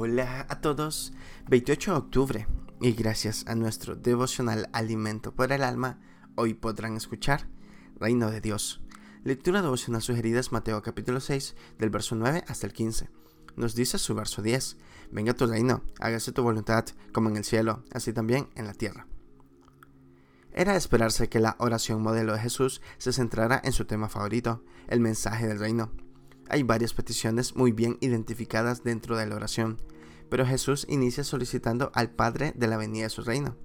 Hola a todos, 28 de octubre y gracias a nuestro devocional Alimento por el Alma, hoy podrán escuchar Reino de Dios. Lectura devocional sugerida es Mateo capítulo 6 del verso 9 hasta el 15. Nos dice su verso 10, venga tu reino, hágase tu voluntad como en el cielo, así también en la tierra. Era esperarse que la oración modelo de Jesús se centrara en su tema favorito, el mensaje del reino hay varias peticiones muy bien identificadas dentro de la oración, pero Jesús inicia solicitando al Padre de la venida de su reino.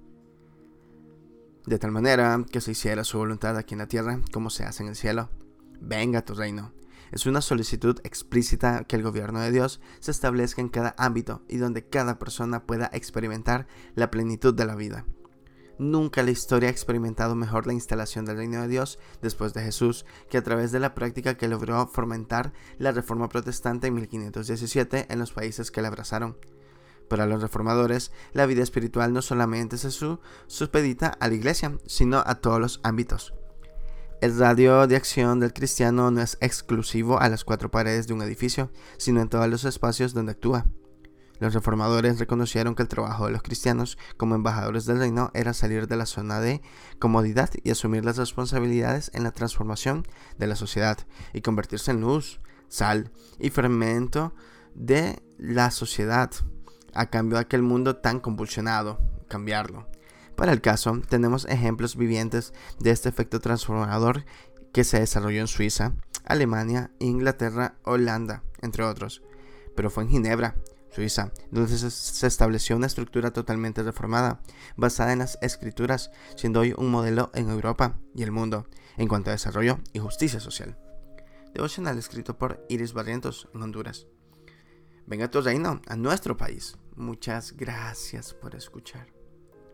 De tal manera que se hiciera su voluntad aquí en la tierra como se hace en el cielo. Venga tu reino. Es una solicitud explícita que el gobierno de Dios se establezca en cada ámbito y donde cada persona pueda experimentar la plenitud de la vida. Nunca la historia ha experimentado mejor la instalación del reino de Dios después de Jesús que a través de la práctica que logró fomentar la reforma protestante en 1517 en los países que la abrazaron. Para los reformadores, la vida espiritual no solamente se supedita a la iglesia, sino a todos los ámbitos. El radio de acción del cristiano no es exclusivo a las cuatro paredes de un edificio, sino en todos los espacios donde actúa. Los reformadores reconocieron que el trabajo de los cristianos como embajadores del reino era salir de la zona de comodidad y asumir las responsabilidades en la transformación de la sociedad y convertirse en luz, sal y fermento de la sociedad a cambio de aquel mundo tan convulsionado, cambiarlo. Para el caso, tenemos ejemplos vivientes de este efecto transformador que se desarrolló en Suiza, Alemania, Inglaterra, Holanda, entre otros. Pero fue en Ginebra, Suiza, donde se estableció una estructura totalmente reformada, basada en las escrituras, siendo hoy un modelo en Europa y el mundo en cuanto a desarrollo y justicia social. Devocional escrito por Iris Barrientos en Honduras. Venga tu reino a nuestro país. Muchas gracias por escuchar.